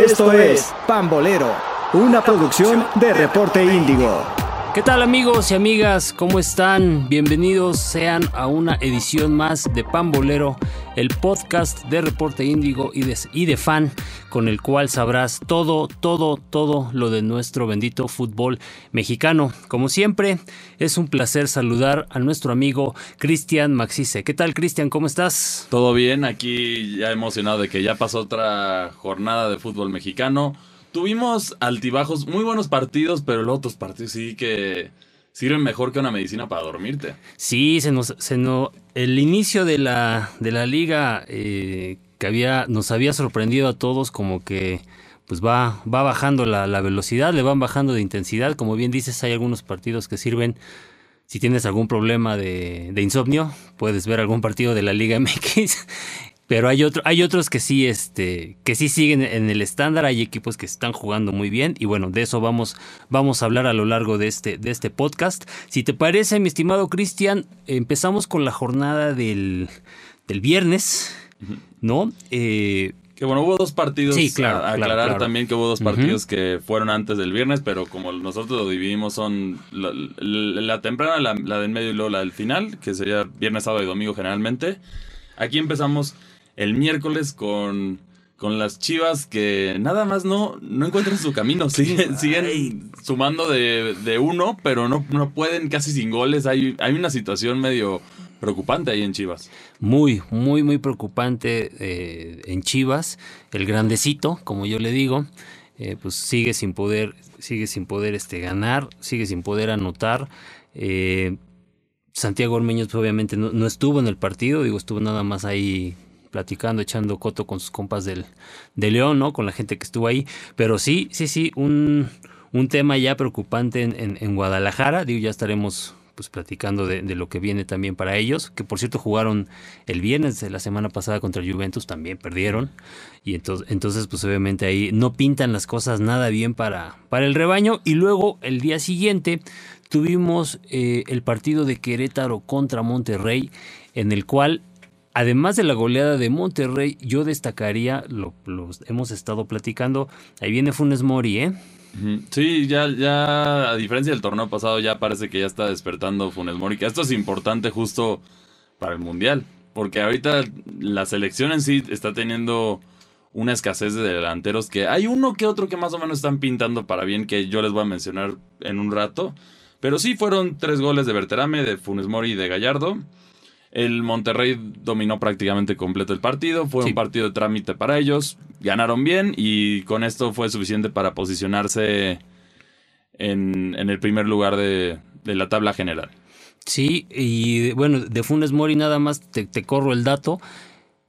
Esto es Pambolero, una producción de Reporte Índigo. ¿Qué tal amigos y amigas? ¿Cómo están? Bienvenidos sean a una edición más de Pambolero, el podcast de Reporte Índigo y de, Fan, con el cual sabrás todo, todo, todo lo de nuestro bendito fútbol mexicano. Como siempre, es un placer saludar a nuestro amigo Cristian Maxice. ¿Qué tal Cristian? ¿Cómo estás? Todo bien, aquí ya emocionado de que ya pasó otra jornada de fútbol mexicano tuvimos altibajos, muy buenos partidos, pero los otros partidos sí que sirven mejor que una medicina para dormirte. Sí, se nos, se nos, el inicio de la, de la liga eh, que había, nos había sorprendido a todos como que pues va, va bajando la, la, velocidad, le van bajando de intensidad. Como bien dices, hay algunos partidos que sirven. Si tienes algún problema de, de insomnio, puedes ver algún partido de la Liga MX pero hay, otro, hay otros que sí, este, que sí siguen en el estándar, hay equipos que están jugando muy bien y bueno, de eso vamos, vamos a hablar a lo largo de este, de este podcast. Si te parece, mi estimado Cristian, empezamos con la jornada del, del viernes, ¿no? Eh, que bueno, hubo dos partidos. Sí, claro. A, aclarar claro, claro. también que hubo dos partidos uh -huh. que fueron antes del viernes, pero como nosotros lo dividimos, son la, la, la temprana, la, la del medio y luego la del final, que sería viernes, sábado y domingo generalmente. Aquí empezamos el miércoles con, con las Chivas que nada más no, no encuentran su camino. Siguen, siguen sumando de, de, uno, pero no, no pueden casi sin goles. Hay, hay una situación medio preocupante ahí en Chivas. Muy, muy, muy preocupante eh, en Chivas. El grandecito, como yo le digo, eh, pues sigue sin poder, sigue sin poder este, ganar, sigue sin poder anotar. Eh, Santiago Ormeños pues, obviamente no, no, estuvo en el partido, digo, estuvo nada más ahí platicando, echando coto con sus compas del, de León, ¿no? Con la gente que estuvo ahí. Pero sí, sí, sí, un, un tema ya preocupante en, en, en, Guadalajara. Digo, ya estaremos pues platicando de, lo que viene también para ellos, que por cierto jugaron el viernes de la semana pasada contra el Juventus, también perdieron, y entonces, entonces pues obviamente ahí no pintan las cosas nada bien para, para el rebaño, y luego el día siguiente tuvimos eh, el partido de Querétaro contra Monterrey, en el cual Además de la goleada de Monterrey, yo destacaría, lo, hemos estado platicando, ahí viene Funes Mori, ¿eh? Sí, ya, ya, a diferencia del torneo pasado, ya parece que ya está despertando Funes Mori, que esto es importante justo para el Mundial, porque ahorita la selección en sí está teniendo una escasez de delanteros que hay uno que otro que más o menos están pintando para bien, que yo les voy a mencionar en un rato, pero sí fueron tres goles de Berterame, de Funes Mori y de Gallardo. El Monterrey dominó prácticamente completo el partido. Fue sí. un partido de trámite para ellos. Ganaron bien y con esto fue suficiente para posicionarse en, en el primer lugar de, de, la tabla general. Sí, y bueno, de Funes Mori nada más te, te corro el dato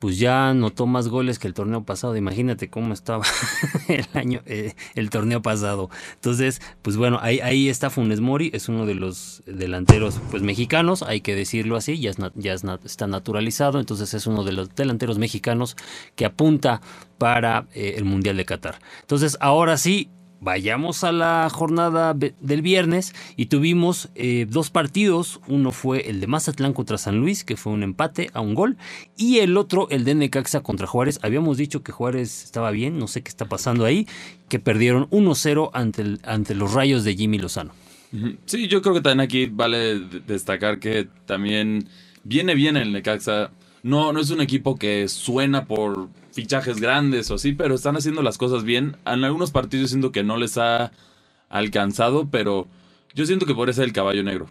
pues ya anotó más goles que el torneo pasado. Imagínate cómo estaba el año, eh, el torneo pasado. Entonces, pues bueno, ahí, ahí está Funes Mori, es uno de los delanteros pues mexicanos, hay que decirlo así, ya, es, ya es, está naturalizado, entonces es uno de los delanteros mexicanos que apunta para eh, el Mundial de Qatar. Entonces, ahora sí, vayamos a la jornada del viernes y tuvimos eh, dos partidos. Uno fue el de Mazatlán contra San Luis, que fue un empate a un gol, y el otro, el de Necaxa contra Juárez. Habíamos dicho que Juárez estaba bien, no sé qué está pasando ahí, que perdieron 1-0 ante, los rayos de Jimmy Lozano. Sí, yo creo que también aquí vale destacar que también viene bien el Necaxa. No, no es un equipo que suena por fichajes grandes o así, pero están haciendo las cosas bien. En algunos partidos siento que no les ha alcanzado, pero yo siento que podría ser el caballo negro.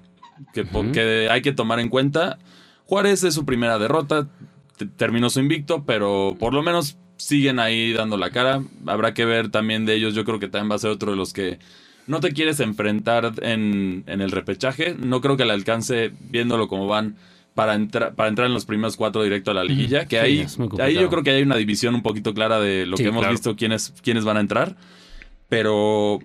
Que, uh -huh. que hay que tomar en cuenta. Juárez es su primera derrota, terminó su invicto, pero por lo menos siguen ahí dando la cara. Habrá que ver también de ellos, yo creo que también va a ser otro de los que no te quieres enfrentar en, en el repechaje. No creo que le alcance viéndolo como van para, entrar para entrar en los primeros cuatro directo a la liguilla. Que ahí, ahí yo creo que hay una división un poquito clara de lo sí, que hemos claro. visto quiénes, quiénes van a entrar. Pero,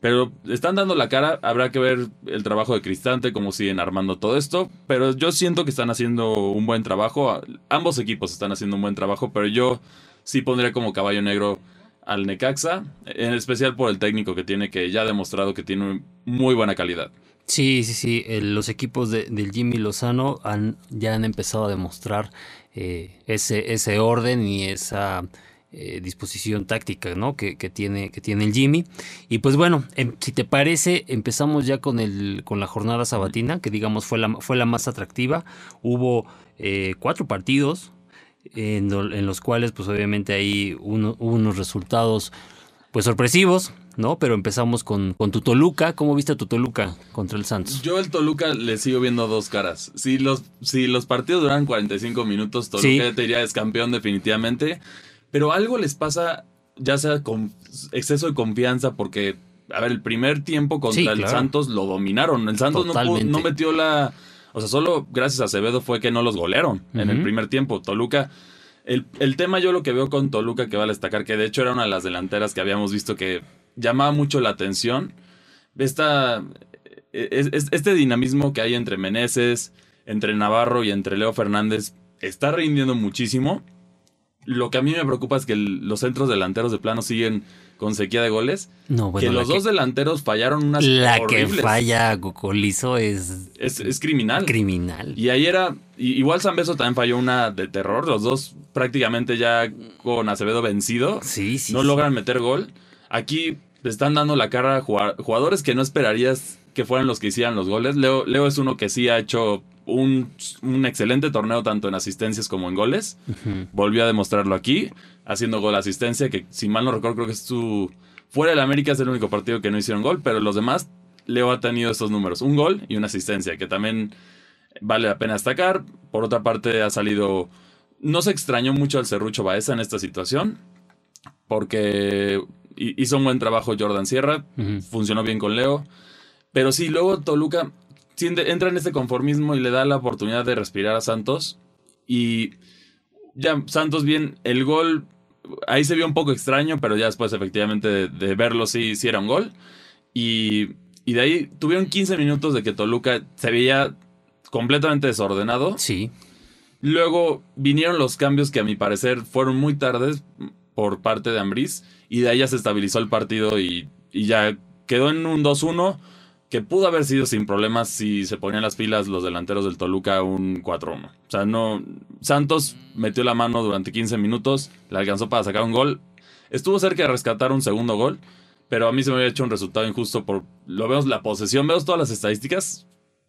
pero están dando la cara. Habrá que ver el trabajo de Cristante, cómo siguen armando todo esto. Pero yo siento que están haciendo un buen trabajo. Ambos equipos están haciendo un buen trabajo, pero yo sí pondría como caballo negro al Necaxa, en especial por el técnico que tiene, que ya ha demostrado que tiene muy buena calidad. Sí, sí, sí. El, los equipos de, del Jimmy Lozano han, ya han empezado a demostrar eh, ese, ese orden y esa eh, disposición táctica, ¿no? Que, que, tiene, que tiene el Jimmy. Y pues bueno, em, si te parece, empezamos ya con, el, con la jornada sabatina, que digamos fue la, fue la más atractiva. Hubo eh, cuatro partidos en, en, los cuales pues obviamente hay uno, unos resultados pues sorpresivos, ¿no? Pero empezamos con, con tu Toluca. ¿Cómo viste a tu Toluca contra el Santos? Yo el Toluca le sigo viendo dos caras. Si los, si los partidos duran 45 minutos, Toluca sí. te diría es campeón definitivamente. Pero algo les pasa, ya sea con exceso de confianza, porque, a ver, el primer tiempo contra sí, claro. el Santos lo dominaron. El Santos no, pudo, no, metió la... O sea, solo gracias a Acevedo fue que no los golearon uh -huh. en el primer tiempo. Toluca... El, el, tema yo lo que veo con Toluca que va a destacar, que de hecho era una de las delanteras que habíamos visto que llamaba mucho la atención. Esta, es, es, este dinamismo que hay entre Meneses, entre Navarro y entre Leo Fernández está rindiendo muchísimo. Lo que a mí me preocupa es que los centros delanteros de plano siguen con sequía de goles. No, bueno, que los dos que, delanteros fallaron unas La horribles. que falla Cocolizo es, es, es criminal. Criminal. Y ahí era. Igual San Beso también falló una de terror. Los dos prácticamente ya con Acevedo vencido. Sí, sí. No sí. logran meter gol. Aquí le están dando la cara a jugadores que no esperarías que fueran los que hicieran los goles. Leo, Leo es uno que sí ha hecho un, un, excelente torneo tanto en asistencias como en goles. Uh -huh. Volvió a demostrarlo aquí, haciendo gol asistencia, que si mal no recuerdo creo que es su... Fuera del América es el único partido que no hicieron gol, pero los demás, Leo ha tenido estos números, un gol y una asistencia, que también vale la pena destacar. Por otra parte, ha salido... No se extrañó mucho al Cerrucho Baeza en esta situación, porque hizo un buen trabajo Jordan Sierra, uh -huh. funcionó bien con Leo. Pero sí, luego Toluca entra en este conformismo y le da la oportunidad de respirar a Santos. Y ya, Santos bien, el gol, ahí se vio un poco extraño, pero ya después efectivamente de, de verlo sí, sí era un gol. Y, y, de ahí tuvieron 15 minutos de que Toluca se veía completamente desordenado. Sí. Luego vinieron los cambios que a mi parecer fueron muy tardes por parte de Ambriz. Y de ahí ya se estabilizó el partido y, ya quedó en un 2-1 que pudo haber sido sin problemas si se ponían las filas los delanteros del Toluca un 4-1. O sea, no. Santos metió la mano durante 15 minutos, le alcanzó para sacar un gol. Estuvo cerca de rescatar un segundo gol, pero a mí se me había hecho un resultado injusto por. Lo vemos la posesión, vemos todas las estadísticas.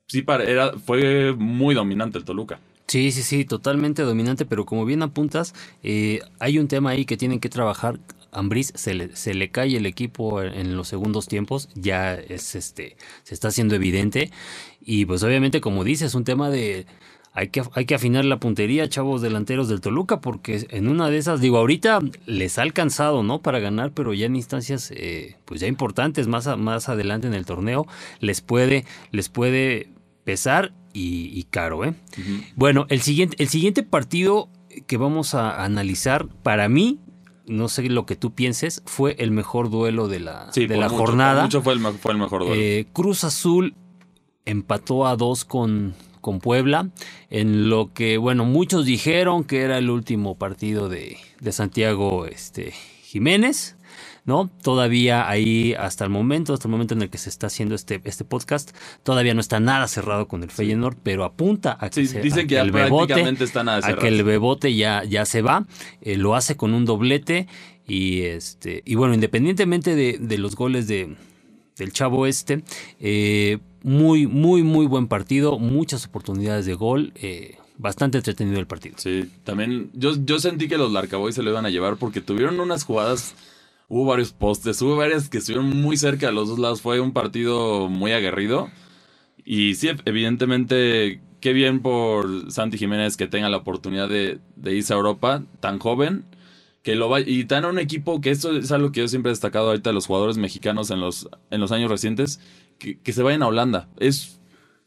Sí, para, era, fue muy dominante el Toluca. Sí, sí, sí, totalmente dominante, pero como bien apuntas, eh, hay un tema ahí que tienen que trabajar Ambriz se le, se le cae el equipo en los segundos tiempos, ya es este, se está haciendo evidente. Y pues obviamente, como dices, es un tema de hay que, hay que afinar la puntería, chavos delanteros del Toluca, porque en una de esas, digo, ahorita les ha alcanzado, ¿no? Para ganar, pero ya en instancias, eh, pues ya importantes, más, más adelante en el torneo, les puede, les puede pesar y, y caro, ¿eh? Uh -huh. Bueno, el siguiente, el siguiente partido que vamos a analizar, para mí, no sé lo que tú pienses, fue el mejor duelo de la, sí, de la mucho, jornada. mucho fue el, fue el mejor duelo. Eh, Cruz Azul empató a dos con, con Puebla, en lo que, bueno, muchos dijeron que era el último partido de, de Santiago este, Jiménez. ¿No? Todavía ahí hasta el momento, hasta el momento en el que se está haciendo este, este podcast, todavía no está nada cerrado con el Feyenoord, pero apunta a que, sí, se, dicen a que, el bebote, está nada a que el bebote ya, ya se va, eh, lo hace con un doblete y este y bueno, independientemente de, de los goles de, del chavo este, eh, muy, muy, muy buen partido, muchas oportunidades de gol. Eh, bastante entretenido el partido. Sí, también yo, yo sentí que los Larcaboy se lo iban a llevar porque tuvieron unas jugadas Hubo varios postes, hubo varias que estuvieron muy cerca de los dos lados. Fue un partido muy aguerrido. Y sí, evidentemente, qué bien por Santi Jiménez que tenga la oportunidad de, de irse a Europa tan joven. Que lo y tan a un equipo que esto es algo que yo siempre he destacado ahorita de los jugadores mexicanos en los, en los años recientes. Que, que se vayan a Holanda. Es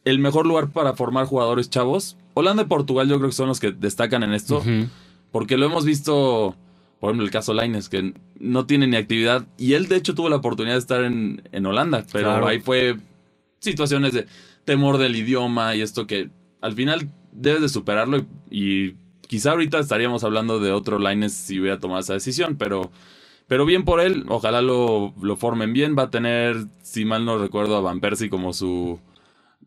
el mejor lugar para formar jugadores chavos. Holanda y Portugal yo creo que son los que destacan en esto. Uh -huh. Porque lo hemos visto por ejemplo, el caso Laines, que no tiene ni actividad. Y él, de hecho, tuvo la oportunidad de estar en, en Holanda, pero claro. ahí fue situaciones de temor del idioma y esto que al final debes de superarlo. Y, y quizá ahorita estaríamos hablando de otro Laines si hubiera tomado esa decisión, pero, pero bien por él. Ojalá lo, lo formen bien. Va a tener, si mal no recuerdo, a Van Persie como su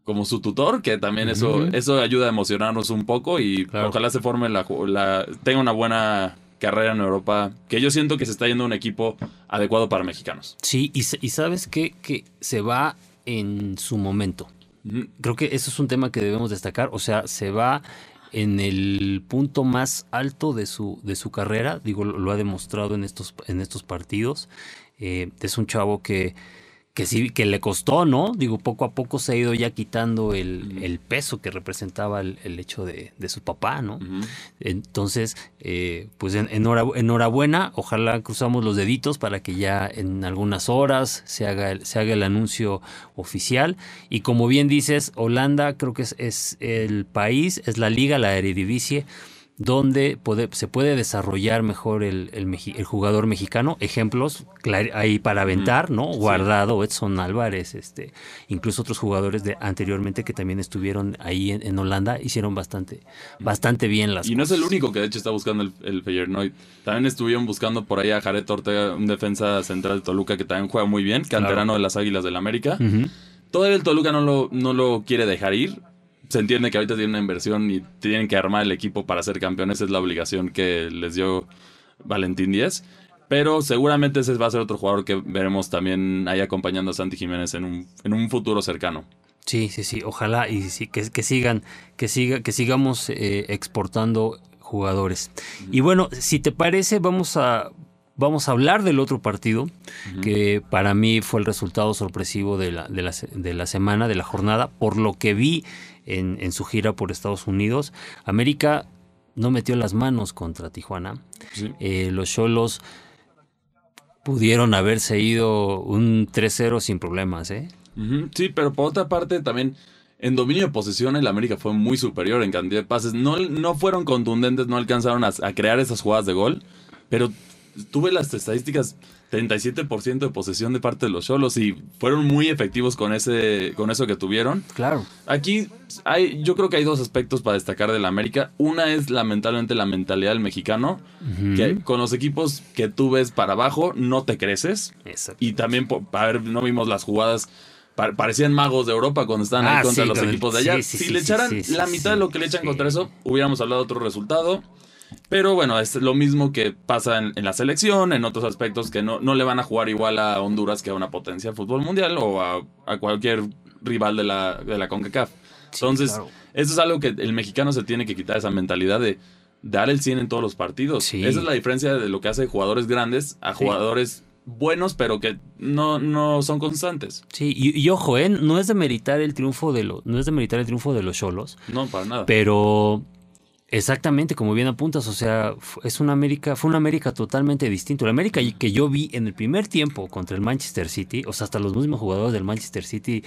como su tutor, que también eso, uh -huh. eso ayuda a emocionarnos un poco y claro. ojalá se forme la, la tenga una buena carrera en Europa, que yo siento que se está yendo a un equipo adecuado para mexicanos. Sí, y, y sabes qué? que se va en su momento. Creo que eso es un tema que debemos destacar. O sea, se va en el punto más alto de su, de su carrera. Digo, lo, ha demostrado en estos, en estos partidos. Eh, es un chavo que que sí, que le costó, ¿no? Digo, poco a poco se ha ido ya quitando el, peso que representaba el, hecho de, su papá, ¿no? Entonces, eh, pues en, enhorabuena, ojalá cruzamos los deditos para que ya en algunas horas se haga, el, se haga el anuncio oficial. Y como bien dices, Holanda creo que es, es el país, es la liga, la Eredivisie donde se puede desarrollar mejor el, el, jugador mexicano. Ejemplos ahí para aventar, ¿no? Guardado, Edson Álvarez, este, incluso otros jugadores de anteriormente que también estuvieron ahí en, Holanda, hicieron bastante, bastante bien las Y no es el único que de hecho está buscando el, el Feyenoord. También estuvieron buscando por ahí a Jared Ortega, un defensa central de Toluca que también juega muy bien, canterano de las Águilas del América. Todavía el Toluca no lo, no lo quiere dejar ir se entiende que ahorita tienen una inversión y tienen que armar el equipo para ser campeones. Es la obligación que les dio Valentín Díez. Pero seguramente ese va a ser otro jugador que veremos también ahí acompañando a Santi Jiménez en un, en un futuro cercano. Sí, sí, sí. Ojalá y sí, que, que sigan, que siga, que sigamos eh, exportando jugadores. Y bueno, si te parece, vamos a vamos a hablar del otro partido, que para mí fue el resultado sorpresivo de la, de la, de la semana, de la jornada, por lo que vi en, su gira por Estados Unidos. América no metió las manos contra Tijuana. Eh, los Cholos pudieron haberse ido un 3-0 sin problemas, ¿eh? Sí, pero por otra parte también en dominio de posesión el América fue muy superior en cantidad de pases. No, no fueron contundentes, no alcanzaron a, a crear esas jugadas de gol, pero tuve las estadísticas 37% de posesión de parte de los Cholos y fueron muy efectivos con ese con eso que tuvieron. Claro. Aquí hay yo creo que hay dos aspectos para destacar del América. Una es lamentablemente la mentalidad del mexicano, que con los equipos que tú ves para abajo no te creces. Y también a ver, no vimos las jugadas parecían magos de Europa cuando estaban ahí ah, contra los equipos de allá. si le echaran la mitad de lo que le echan contra eso, hubiéramos hablado de otro resultado. Pero bueno, es lo mismo que pasa en, la selección, en otros aspectos que no, no, le van a jugar igual a Honduras que a una potencia fútbol mundial o a, cualquier rival de la, de la CONCACAF. Entonces, eso es algo que el mexicano se tiene que quitar esa mentalidad de dar el 100 en todos los partidos. Esa es la diferencia de lo que hace jugadores grandes a jugadores buenos, pero que no, no son constantes. Sí, y, ojo, ¿eh? no es de meritar el triunfo de los, no es de meritar el triunfo de los Cholos. No, para nada. Pero Exactamente, como bien apuntas, o sea, es una América, fue una América totalmente distinta. La América que yo vi en el primer tiempo contra el Manchester City, o sea, hasta los mismos jugadores del Manchester City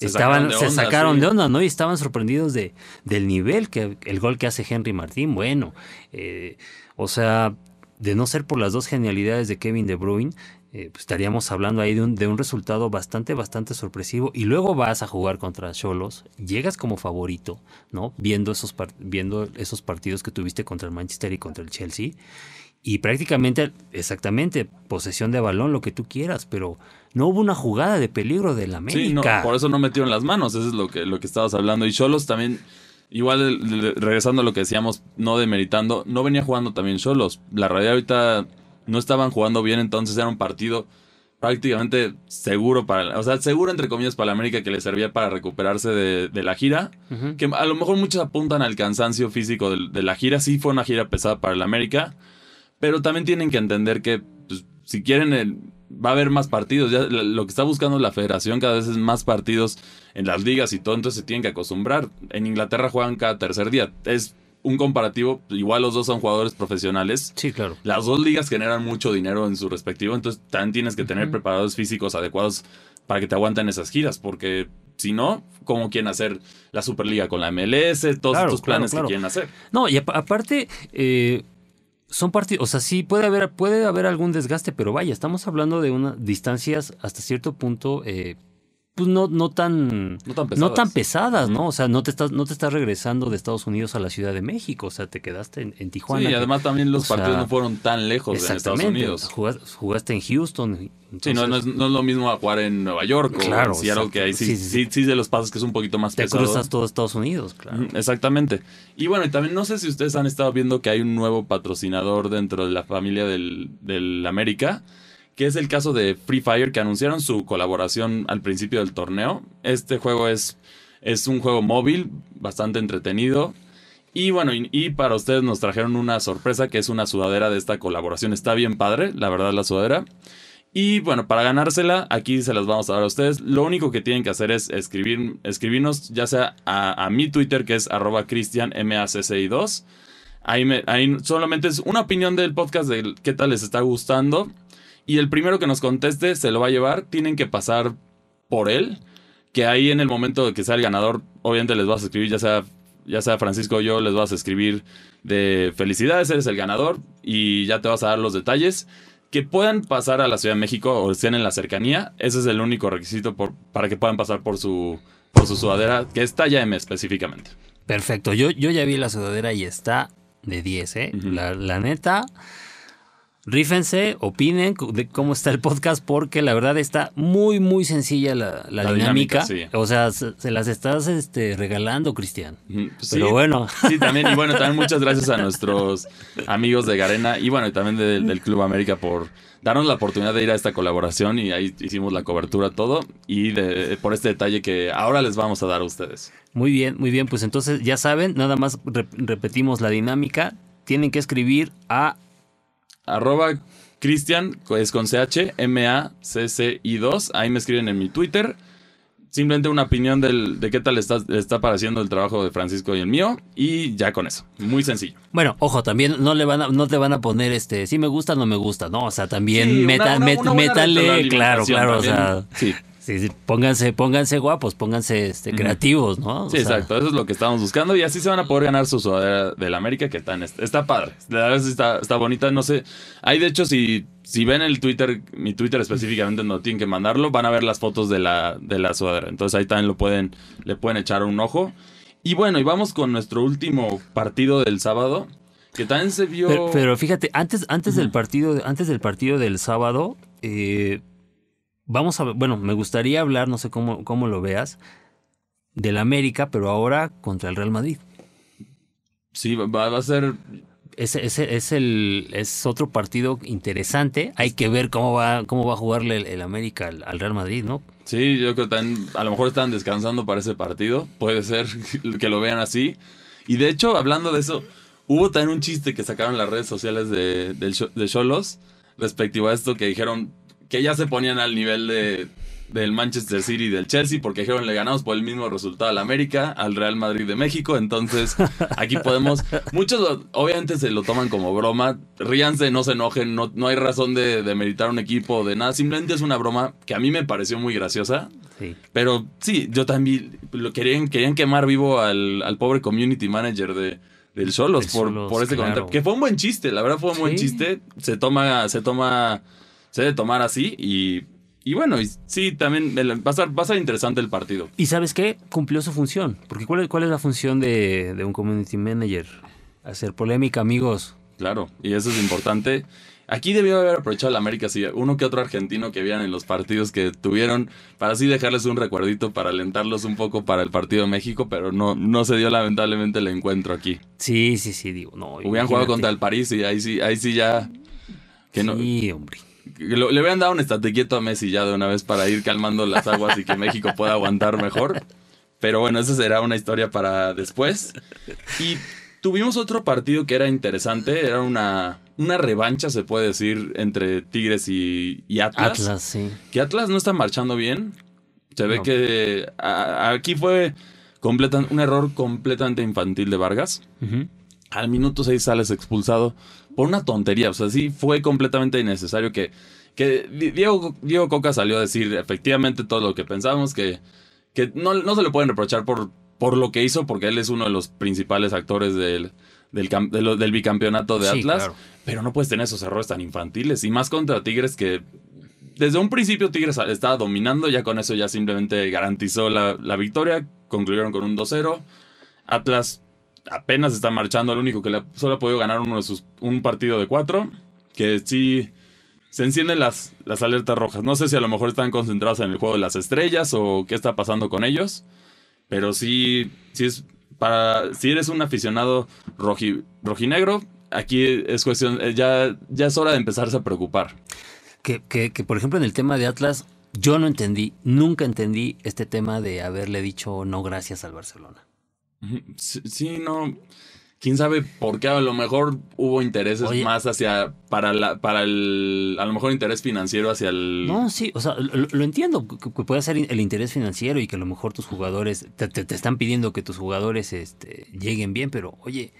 se estaban, se sacaron de onda, ¿no? Y estaban sorprendidos de, del nivel que el gol que hace Henry Martín. Bueno, eh, o sea, de no ser por las dos genialidades de Kevin De Bruyne, eh, pues, estaríamos hablando ahí de un, de un, resultado bastante, bastante sorpresivo. Y luego vas a jugar contra Cholos, llegas como favorito, ¿no? Viendo esos, viendo esos partidos que tuviste contra el Manchester y contra el Chelsea. Y prácticamente, exactamente, posesión de balón, lo que tú quieras, pero no hubo una jugada de peligro del América. Sí, por eso no metieron las manos, eso es lo que, lo que estabas hablando. Y Cholos también, igual regresando a lo que decíamos, no demeritando, no venía jugando también Cholos. La realidad ahorita no estaban jugando bien, entonces era un partido prácticamente seguro para, o sea, seguro entre comillas para la América que le servía para recuperarse de, la gira, que a lo mejor muchos apuntan al cansancio físico de, la gira, sí fue una gira pesada para la América, pero también tienen que entender que pues, si quieren va a haber más partidos, ya lo que está buscando la federación cada vez es más partidos en las ligas y todo, entonces se tienen que acostumbrar. En Inglaterra juegan cada tercer día, es un comparativo, igual los dos son jugadores profesionales. Sí, claro. Las dos ligas generan mucho dinero en su respectivo, entonces también tienes que tener preparadores físicos adecuados para que te aguanten esas giras, porque si no, ¿cómo quieren hacer la Superliga con la MLS? Todos estos planes que quieren hacer. No, y aparte, eh, son partidos, o sea, sí puede haber, puede haber algún desgaste, pero vaya, estamos hablando de unas distancias hasta cierto punto. Eh, pues no, no tan No tan no tan pesadas. pesadas, ¿no? O sea, no te estás, no te estás regresando de Estados Unidos a la Ciudad de México, o sea, te quedaste en, en Tijuana. Sí, y además también los o sea, partidos no fueron tan lejos en Estados. Unidos. Jugaste, jugaste en Houston. Sí, entonces, no, no, es, no es lo mismo a jugar en Nueva York o Claro, en Seattle, que ahí sí, sí, Sí, sí, sí, de los pasos que es un poquito más Te pesado. cruzas todo Estados Unidos, claro. Exactamente. Y bueno, y también no sé si ustedes han estado viendo que hay un nuevo patrocinador dentro de la familia del, del América, que es el caso de Free Fire, que anunciaron su colaboración al principio del torneo. Este juego es, es un juego móvil, bastante entretenido. Y bueno, y, para ustedes nos trajeron una sorpresa, que es una sudadera de esta colaboración. Está bien padre, la verdad, la sudadera. Y bueno, para ganársela, aquí se las vamos a dar a ustedes. Lo único que tienen que hacer es escribir, escribirnos, ya sea a, mi Twitter, que es arroba cristianmacci2. Ahí, ahí solamente es una opinión del podcast de qué tal les está gustando. Y el primero que nos conteste se lo va a llevar. Tienen que pasar por él. Que ahí en el momento de que sea el ganador, obviamente les vas a escribir, ya sea, ya sea Francisco o yo, les vas a escribir de felicidades, eres el ganador. Y ya te vas a dar los detalles que puedan pasar a la Ciudad de México o estén en la cercanía, ese es el único requisito por- para que puedan pasar por su, por su sudadera, que es talla M específicamente. Perfecto. Yo, yo ya vi la sudadera y está de 10, ¿eh? La, la neta, rífense, opinen de cómo está el podcast, porque la verdad está muy, muy sencilla la, la La dinámica. dinámica, sí. O sea, se, se las estás este, regalando, Cristian. Pues Pero sí, bueno. Sí, también, y bueno, también muchas gracias a nuestros amigos de Garena y bueno, y también del- del Club América por darnos la oportunidad de ir a esta colaboración y ahí hicimos la cobertura todo y de, por este detalle que ahora les vamos a dar a ustedes. Muy bien, muy bien. Pues entonces ya saben, nada más re- repetimos la dinámica. Tienen que escribir a Arroba Cristian, es con CH, M-A-C-C-I-2. Ahí me escriben en mi Twitter. Simplemente una opinión del, de qué tal está, está pareciendo el trabajo de Francisco y el mío. Y ya con eso. Muy sencillo. Bueno, ojo, también no le van a, no te van a poner este, si me gusta o no me gusta, ¿no? O sea, también Sí, meta- una- met- una claro, claro, o sea. Sí. Sí, sí, pónganse, pónganse guapos, pónganse este, creativos, ¿no? O Sí, sea, exacto. Eso es lo que estamos buscando. Y así se van a poder ganar su sudadera del América, que está, en este- está padre. La verdad está, está bonita. No sé. Hay, de hecho, si, si ven el Twitter, mi Twitter específicamente, no tienen que mandarlo, van a ver las fotos de la, de la sudadera. Entonces ahí también lo pueden, le pueden echar un ojo. Y bueno, y vamos con nuestro último partido del sábado, que también se vio. Pero, pero fíjate, antes, antes del partido, antes del partido del sábado, eh, vamos a ver, bueno, me gustaría hablar, no sé cómo, cómo lo veas, del América, pero ahora contra el Real Madrid. Sí, va, va a ser. Ese, ese es el es otro partido interesante. Hay que ver cómo va cómo va a jugarle el, el América al, al Real Madrid, ¿no? Sí, yo creo que a lo mejor están descansando para ese partido. Puede ser que lo vean así. Y de hecho, hablando de eso, hubo también un chiste que sacaron las redes sociales de, Cho- de Cholos respectivo a esto que dijeron que ya se ponían al nivel de, del Manchester City y del Chelsea porque dijeron le ganamos por el mismo resultado al América, al Real Madrid de México. Entonces, aquí podemos. Muchos lo- obviamente se lo toman como broma. Ríanse, no se enojen, no, no hay razón de, de meditar un equipo de nada. Simplemente es una broma que a mí me pareció muy graciosa. Sí. Pero sí, yo también lo querían, querían quemar vivo al, al pobre community manager de, del Del por, Xolos, por este claro. comentario. Que fue un buen chiste, la verdad fue un buen chiste. Se toma, se toma, se debe tomar así y, y bueno, y sí, también va a, ser, va a ser interesante el partido. Y sabes qué, cumplió su función. Porque ¿cuál es, cuál es la función de, de un community manager? Hacer polémica, amigos. Claro, y eso es importante. Aquí debió haber aprovechado la América, sí, uno que otro argentino que vieran en los partidos que tuvieron, para así dejarles un recuerdito, para alentarlos un poco para el partido de México, pero no, no se dio lamentablemente el encuentro aquí. Sí, sí, sí, digo, no. Hubieran jugado contra el París y ahí sí, ahí sí ya. Que no, Sí, hombre. Lo- le hubieran dado un estate quieto a Messi ya de una vez para ir calmando las aguas y que México pueda aguantar mejor. Pero bueno, esa será una historia para después. Y tuvimos otro partido que era interesante. Era una, una revancha, se puede decir, entre Tigres y, y Atlas. Atlas, sí. Que Atlas no está marchando bien. Se ve No. que a- aquí fue completa- un error completamente infantil de Vargas al minuto 6 sales expulsado por una tontería. O sea, sí fue completamente innecesario que, que Di- Diego, Diego Coca salió a decir efectivamente todo lo que pensábamos, que, que no, no se le pueden reprochar por, por lo que hizo, porque él es uno de los principales actores del, del, cam- de lo- del bicampeonato de Sí, Atlas. claro. Pero no puedes tener esos errores tan infantiles. Y más contra Tigres que desde un principio Tigres estaba dominando, ya con eso ya simplemente garantizó la, la victoria, concluyeron con un 2-0. Atlas apenas está marchando, el único que le, solo ha podido ganar uno de sus, un partido de cuatro, que sí se encienden las, las alertas rojas. No sé si a lo mejor están concentrados en el juego de las estrellas o qué está pasando con ellos, pero sí, sí es para, si eres un aficionado roji, rojinegro, aquí es cuestión, eh, ya, ya es hora de empezarse a preocupar. Que, que, que, por ejemplo, en el tema de Atlas, yo no entendí, nunca entendí este tema de haberle dicho no gracias al Barcelona. Sí, no. Quién sabe por qué a lo mejor hubo intereses Oye, más hacia. Para, la, para el. A lo mejor interés financiero hacia el. No, sí, o sea, lo, lo entiendo. Que, puede ser el interés financiero y que a lo mejor tus jugadores. Te, te, te están pidiendo que tus jugadores este, lleguen bien, pero oye.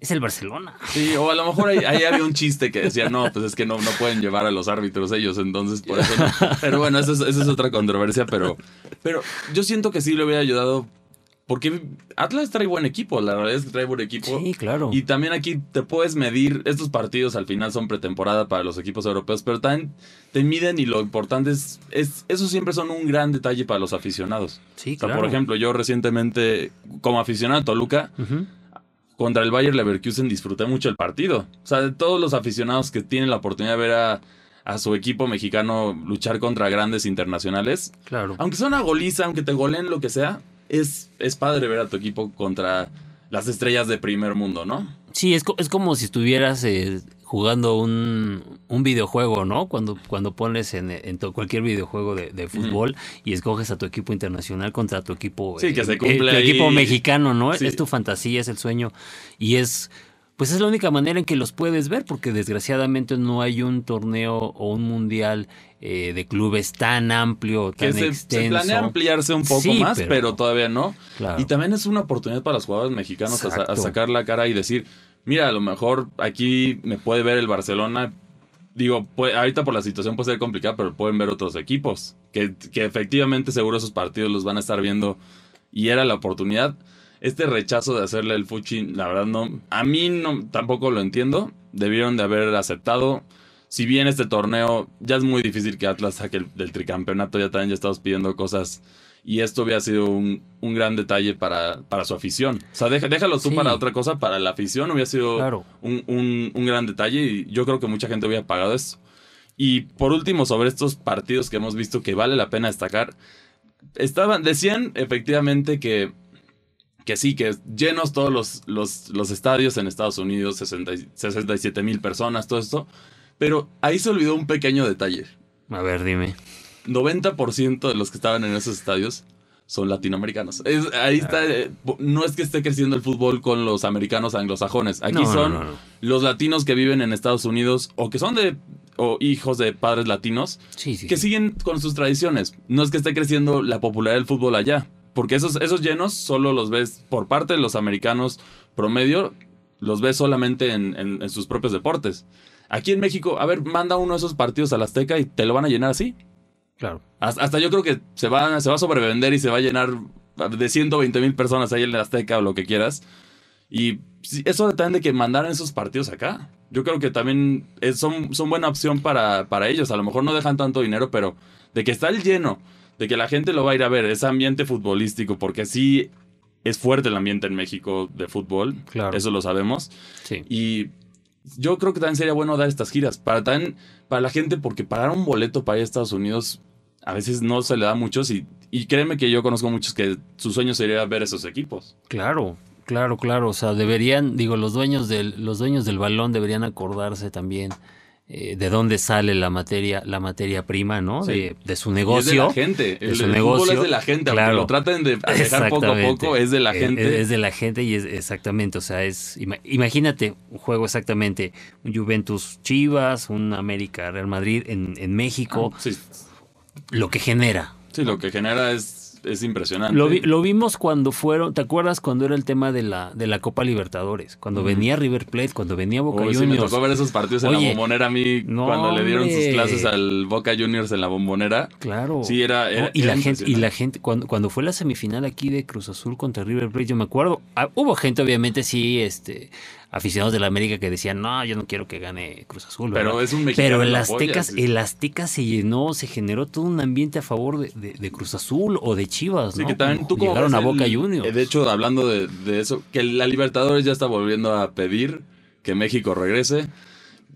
Es el Barcelona. Sí, o a lo mejor ahí, ahí, había un chiste que decía, no, pues es que no, no pueden llevar a los árbitros ellos, entonces por eso no. Pero bueno, esa es, esa es otra controversia, pero, pero yo siento que sí le hubiera ayudado porque Atlas trae buen equipo, la verdad es que trae buen equipo. Sí, claro. Y también aquí te puedes medir, estos partidos al final son pretemporada para los equipos europeos, pero también te miden y lo importante es, es eso siempre son un gran detalle para los aficionados. Sí, o sea, claro. por ejemplo, yo recientemente, como aficionado a Toluca, uh -huh. contra el Bayer Leverkusen disfruté mucho el partido. O sea, de todos los aficionados que tienen la oportunidad de ver a a su equipo mexicano luchar contra grandes internacionales. Claro. Aunque sea una goliza, aunque te goleen lo que sea, es, es padre ver a tu equipo contra las estrellas de primer mundo, ¿no? Sí, es, es como si estuvieras eh, jugando un, un, videojuego, ¿no? Cuando, cuando pones en, en cualquier videojuego de, de fútbol mm. y escoges a tu equipo internacional contra tu equipo, sí, que se cumple eh, tu ahí. equipo mexicano, ¿no? Sí. Es tu fantasía, es el sueño y es pues es la única manera en que los puedes ver, porque desgraciadamente no hay un torneo o un mundial eh, de clubes tan amplio, tan que se, extenso. Se planea ampliarse un poco sí, más, pero, pero, todavía no. Claro. Y también es una oportunidad para los jugadores mexicanos a, a, sacar la cara y decir, mira, a lo mejor aquí me puede ver el Barcelona. Digo, puede, ahorita por la situación puede ser complicada, pero pueden ver otros equipos que, que efectivamente seguro esos partidos los van a estar viendo y era la oportunidad este rechazo de hacerle el fuchi, la verdad no, a mí no, tampoco lo entiendo. Debieron de haber aceptado. Si bien este torneo ya es muy difícil que Atlas saque el, del tricampeonato, ya también ya estamos pidiendo cosas. Y esto hubiera sido un, un gran detalle para, para, su afición. O sea, deja, déjalo tú sí. para otra cosa, para la afición hubiera sido claro. un, un, un, gran detalle y yo creo que mucha gente hubiera pagado eso. Y por último, sobre estos partidos que hemos visto que vale la pena destacar, estaban, decían efectivamente que que sí, que llenos todos los, los, los estadios en Estados Unidos, 60, 67 mil personas, todo esto. Pero ahí se olvidó un pequeño detalle. A ver, dime. 90% de los que estaban en esos estadios son latinoamericanos. Es, ahí está. Eh, no es que esté creciendo el fútbol con los americanos anglosajones. Aquí no, son no, no, los latinos que viven en Estados Unidos o que son de o hijos de padres latinos sí, sí, que siguen con sus tradiciones. No es que esté creciendo la popularidad del fútbol allá. Porque esos, esos llenos solo los ves por parte de los americanos promedio, los ves solamente en, en, en, sus propios deportes. Aquí en México, a ver, manda uno de esos partidos al Azteca y te lo van a llenar así. Claro. Hasta, hasta yo creo que se va, se va a sobrevender y se va a llenar de 120 mil personas ahí en el Azteca o lo que quieras. Y eso también de que mandaran esos partidos acá. Yo creo que también es, son, son buena opción para, para ellos. A lo mejor no dejan tanto dinero, pero de que está el lleno de que la gente lo va a ir a ver, ese ambiente futbolístico, porque sí es fuerte el ambiente en México de fútbol, claro. eso lo sabemos. Sí. Y yo creo que también sería bueno dar estas giras para también, para la gente, porque pagar un boleto para ir a Estados Unidos a veces no se le da a muchos y, y créeme que yo conozco muchos que su sueño sería ver esos equipos. Claro, claro, claro. O sea, deberían, digo, los dueños del, los dueños del balón deberían acordarse también eh, de dónde sale la materia, la materia prima, ¿no? Sí. De, de, su negocio. Y es de la gente. De el, su el negocio. es de la gente. Claro. Aunque lo traten de poco a poco, es de la gente. Es, es, de la gente y es exactamente, o sea, es imagínate un juego exactamente, un Juventus Chivas, un América Real Madrid en, en México. Ah, sí. Lo que genera. Sí, lo que genera es, es impresionante. Lo, vi, lo, vimos cuando fueron, ¿te acuerdas cuando era el tema de la, de la Copa Libertadores? Cuando mm. venía River Plate, cuando venía Boca Uy, Juniors. Sí, me tocó ver esos partidos en Oye, la bombonera a mí no, cuando le dieron sus clases al Boca Juniors en la bombonera. Claro. Sí, era. era no, y, era la gente, y la gente, cuando, cuando fue la semifinal aquí de Cruz Azul contra River Plate, yo me acuerdo, ah, hubo gente, obviamente, sí, este, aficionados de la América que decían, no, yo no quiero que gane Cruz Azul. Pero es un mexicano Pero el Azteca, sí. el Azteca se llenó, se generó todo un ambiente a favor de, de- de Cruz Azul o de Chivas, Sí, ¿no? que también tú como llegaron a Boca el- Juniors. eh, De hecho, hablando de, de eso, que la Libertadores ya está volviendo a pedir que México regrese.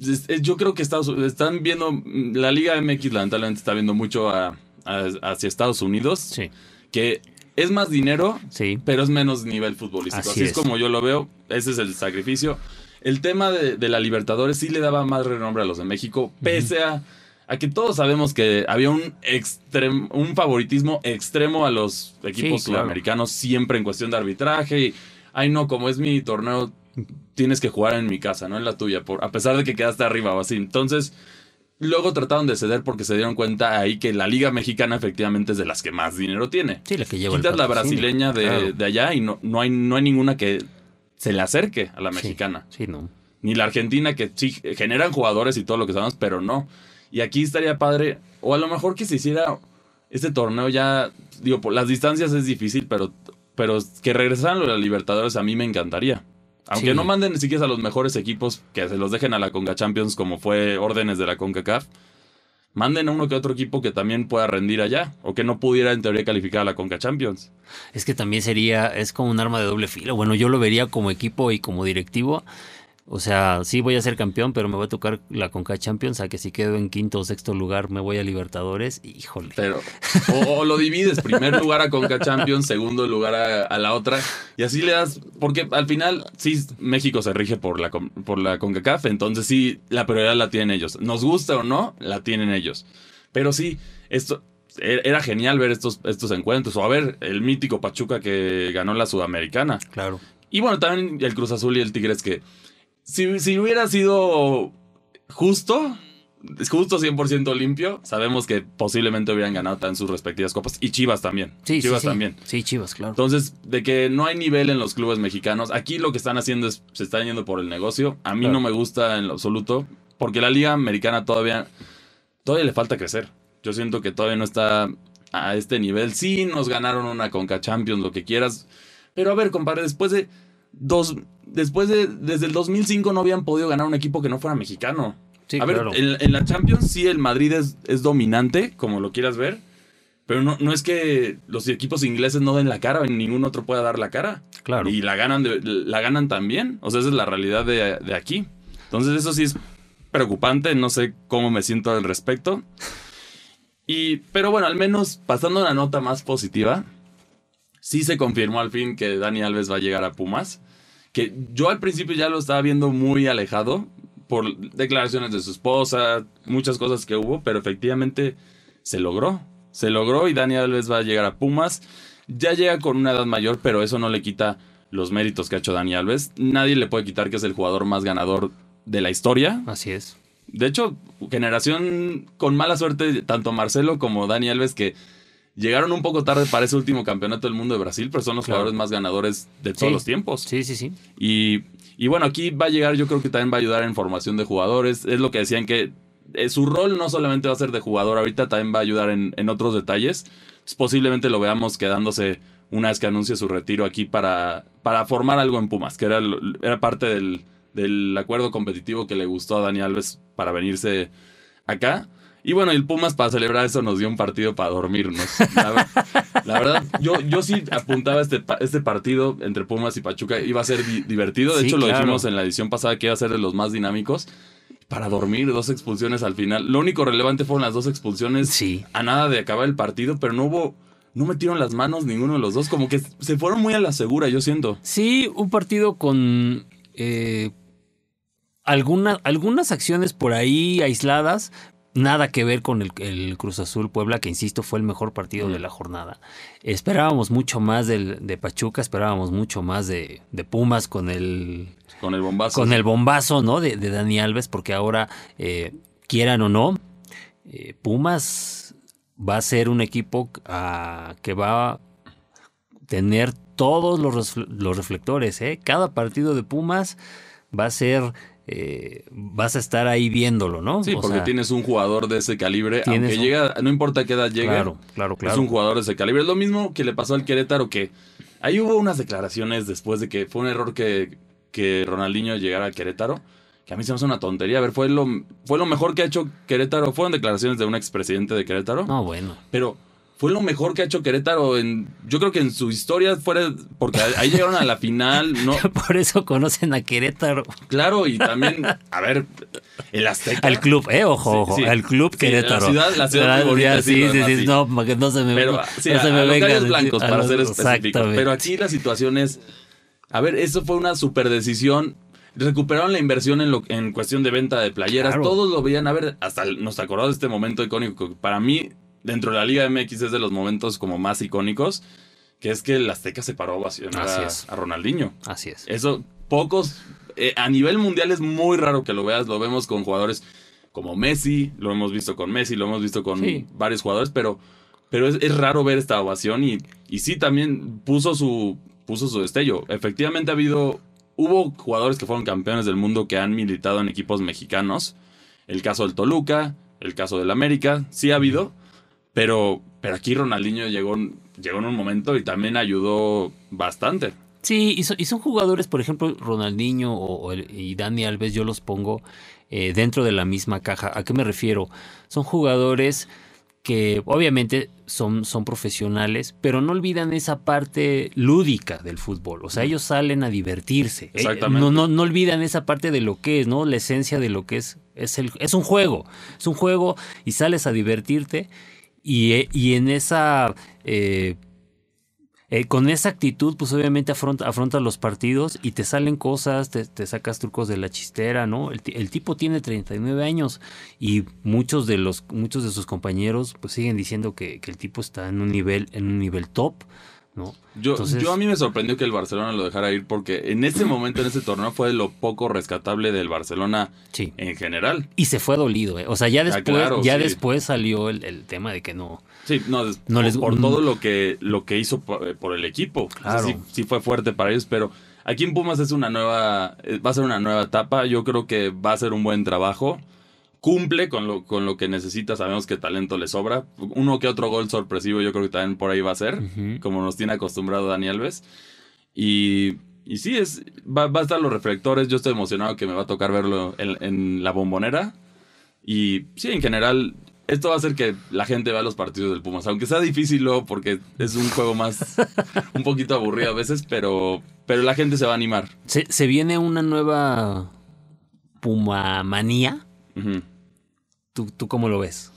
Es- es- Yo creo que Estados están viendo, la Liga MX lamentablemente está viendo mucho a- a- hacia Estados Unidos, Sí, que es más dinero, sí. pero es menos nivel futbolístico. Así Así, es. es. como yo lo veo, ese es el sacrificio. El tema de, de la Libertadores sí le daba más renombre a los de México, pese a, a que todos sabemos que había un, extrem- un favoritismo extremo a los equipos Sí, claro. sudamericanos siempre en cuestión de arbitraje. Y, ay no, como es mi torneo, tienes que jugar en mi casa, no en la tuya, por, a pesar de que quedaste arriba o así. Entonces, luego trataron de ceder porque se dieron cuenta ahí que la Liga Mexicana efectivamente es de las que más dinero tiene. Sí, la que lleva Quitas la brasileña de, claro. de allá y no, no, hay, no hay ninguna que se le acerque a la Sí, mexicana. Sí, no. Ni la argentina, que sí generan jugadores y todo lo que sabemos, pero no. Y aquí estaría padre, o a lo mejor que se hiciera este torneo ya, digo, por las distancias es difícil, pero, pero que regresaran los Libertadores a mí me encantaría. Aunque Sí. no manden ni siquiera a los mejores equipos, que se los dejen a la Conca Champions como fue órdenes de la CONCACAF, manden a uno que otro equipo que también pueda rendir allá, o que no pudiera en teoría calificar a la Conca Champions. Es que también sería, es como un arma de doble filo. Bueno, yo lo vería como equipo y como directivo. O sea, sí voy a ser campeón, pero me va a tocar la Conca Champions, a que si quedo en quinto o sexto lugar me voy a Libertadores. Híjole. Pero, o, o lo divides, primer lugar a Conca Champions, segundo lugar a, a la otra, y así le das, porque al final, sí, México se rige por la, por la CONCACAF, entonces sí, la prioridad la tienen ellos. Nos gusta o no, la tienen ellos. Pero sí, esto, e- era genial ver estos, estos encuentros, o a ver, el mítico Pachuca que ganó la Sudamericana. Claro. Y bueno, también el Cruz Azul y el Tigres que si, si hubiera sido justo, justo 100% limpio, sabemos que posiblemente hubieran ganado también sus respectivas copas. Y Chivas también. Sí, sí, Chivas sí. también. Sí, Chivas, claro. Entonces, de que no hay nivel en los clubes mexicanos, aquí lo que están haciendo es, se están yendo por el negocio. A mí Claro. no me gusta en lo absoluto, porque la liga americana todavía, todavía le falta crecer. Yo siento que todavía no está a este nivel. Sí, nos ganaron una Conca Champions, lo que quieras. Pero a ver, compadre, después de dos, después de, desde el 2005 no habían podido ganar un equipo que no fuera mexicano. Sí, a ver, claro. en, en la Champions sí el Madrid es, es dominante, como lo quieras ver. Pero no, no es que los equipos ingleses no den la cara ningún otro pueda dar la cara. Claro. Y la ganan, de- la ganan también. O sea, esa es la realidad de, de aquí. Entonces eso sí es preocupante. No sé cómo me siento al respecto. Y, pero bueno, al menos pasando a una nota más positiva, sí se confirmó al fin que Dani Alves va a llegar a Pumas. Que yo al principio ya lo estaba viendo muy alejado por declaraciones de su esposa, muchas cosas que hubo, pero efectivamente se logró. Se logró y Dani Alves va a llegar a Pumas. Ya llega con una edad mayor, pero eso no le quita los méritos que ha hecho Dani Alves. Nadie le puede quitar que es el jugador más ganador de la historia. Así es. De hecho, generación con mala suerte, tanto Marcelo como Dani Alves, que llegaron un poco tarde para ese último campeonato del mundo de Brasil, pero son los Claro. jugadores más ganadores de todos Sí. los tiempos. Sí, sí, sí. Y, y bueno, aquí va a llegar, yo creo que también va a ayudar en formación de jugadores. Es lo que decían que eh, su rol no solamente va a ser de jugador, ahorita también va a ayudar en, en otros detalles. Pues posiblemente lo veamos quedándose una vez que anuncie su retiro aquí para, para formar algo en Pumas, que era, era parte del, del acuerdo competitivo que le gustó a Dani Alves para venirse acá. Y bueno, el Pumas para celebrar eso nos dio un partido para dormirnos. La, la verdad, yo, yo sí apuntaba este, este partido entre Pumas y Pachuca. Iba a ser di- divertido. De Sí, hecho, lo dijimos en la edición pasada que iba a ser de los más dinámicos. Para dormir, dos expulsiones al final. Lo único relevante fueron las dos expulsiones. Sí. A nada de acabar el partido, pero no hubo. No metieron las manos ninguno de los dos. Como que se fueron muy a la segura, yo siento. Sí, un partido con eh, alguna- algunas acciones por ahí aisladas. Nada que ver con el, el Cruz Azul Puebla, que insisto fue el mejor partido de la jornada. Esperábamos mucho más del, de Pachuca, esperábamos mucho más de, de Pumas con el, Con el bombazo. con el bombazo ¿no? de, de Dani Alves, porque ahora, eh, quieran o no, eh, Pumas va a ser un equipo que va a tener todos los, los reflectores. ¿eh? Cada partido de Pumas va a ser, eh, vas a estar ahí viéndolo, ¿no? Sí, O porque sea, tienes un jugador de ese calibre, aunque un- llega, no importa qué edad llegue, Claro, claro, claro. es un jugador de ese calibre. Es lo mismo que le pasó al Querétaro, que ahí hubo unas declaraciones después de que fue un error que, que Ronaldinho llegara a Querétaro, que a mí se me hace una tontería. A ver, fue lo, fue lo mejor que ha hecho Querétaro. Fueron declaraciones de un expresidente de Querétaro. No, bueno. Pero fue lo mejor que ha hecho Querétaro en, yo creo que en su historia fuera, porque ahí llegaron a la final, ¿no? Por eso conocen a Querétaro. Claro, y también, a ver, el Azteca. Al club, eh, ojo, ojo, Sí, sí. al club Sí, Querétaro. la ciudad- la ciudad bonita, sí, sí, sí, no, que no se me, Pero, no se a, me a los venga a blancos, para ser los- específicos. Pero aquí la situación es, a ver, eso fue una super decisión. Recuperaron la inversión en, lo, en cuestión de venta de playeras. Claro. Todos lo veían, a ver, hasta nos acordamos de este momento icónico. que Para mí, dentro de la Liga MX es de los momentos como más icónicos, que es que el Azteca se paró a es. a Ronaldinho. Así es. Eso, pocos. eh, a nivel mundial es muy raro que lo veas. Lo vemos con jugadores como Messi, lo hemos visto con Messi, lo hemos visto con Sí. varios jugadores, pero, pero es, es raro ver esta ovación y, y sí también puso su, puso su destello. Efectivamente ha habido. Hubo jugadores que fueron campeones del mundo que han militado en equipos mexicanos. El caso del Toluca, el caso del América, sí ha habido. Pero, pero aquí Ronaldinho llegó, llegó en un momento y también ayudó bastante. Sí, y son, y son jugadores, por ejemplo, Ronaldinho o, o el- y Dani Alves, yo los pongo eh, dentro de la misma caja. ¿A qué me refiero? Son jugadores que obviamente son, son profesionales, pero no olvidan esa parte lúdica del fútbol. O sea, ellos salen a divertirse. Eh, Exactamente. No, no, no olvidan esa parte de lo que es, ¿no? La esencia de lo que es. Es, el, es un juego. Es un juego y sales a divertirte. Y, eh, y en esa. eh, eh, con esa actitud, pues obviamente afronta, los partidos y te salen cosas, te, sacas trucos de la chistera, ¿no? El tipo tiene 39 años y muchos de los muchos de sus compañeros pues siguen diciendo que, que el tipo está en un nivel en un nivel top, ¿no? Yo, Entonces- yo a mí me sorprendió que el Barcelona lo dejara ir porque en ese momento, en ese torneo, fue lo poco rescatable del Barcelona Sí. en general. Y se fue dolido, ¿eh? O sea, ya Ah, después, claro, ya sí. después salió el, el tema de que no. Sí, no, No por, les- por mm. todo lo que, lo que hizo por, eh, por el equipo. O sea, Claro. sí, sí fue fuerte para ellos, pero aquí en Pumas es una nueva, eh, va a ser una nueva etapa. Yo creo que va a ser un buen trabajo. Cumple con lo, con lo que necesita, sabemos que talento le sobra. Uno que otro gol sorpresivo yo creo que también por ahí va a ser, como nos tiene acostumbrado Dani Alves. Y, y sí, es, va, va a estar los reflectores. Yo estoy emocionado que me va a tocar verlo en, en la bombonera. Y sí, en general, esto va a hacer que la gente vea los partidos del Pumas. Aunque sea difícil luego, porque es un juego más, un poquito aburrido a veces, pero, pero la gente se va a animar. Se, se viene una nueva Pumamanía. Ujú. ¿Tú, ¿Tú cómo lo ves?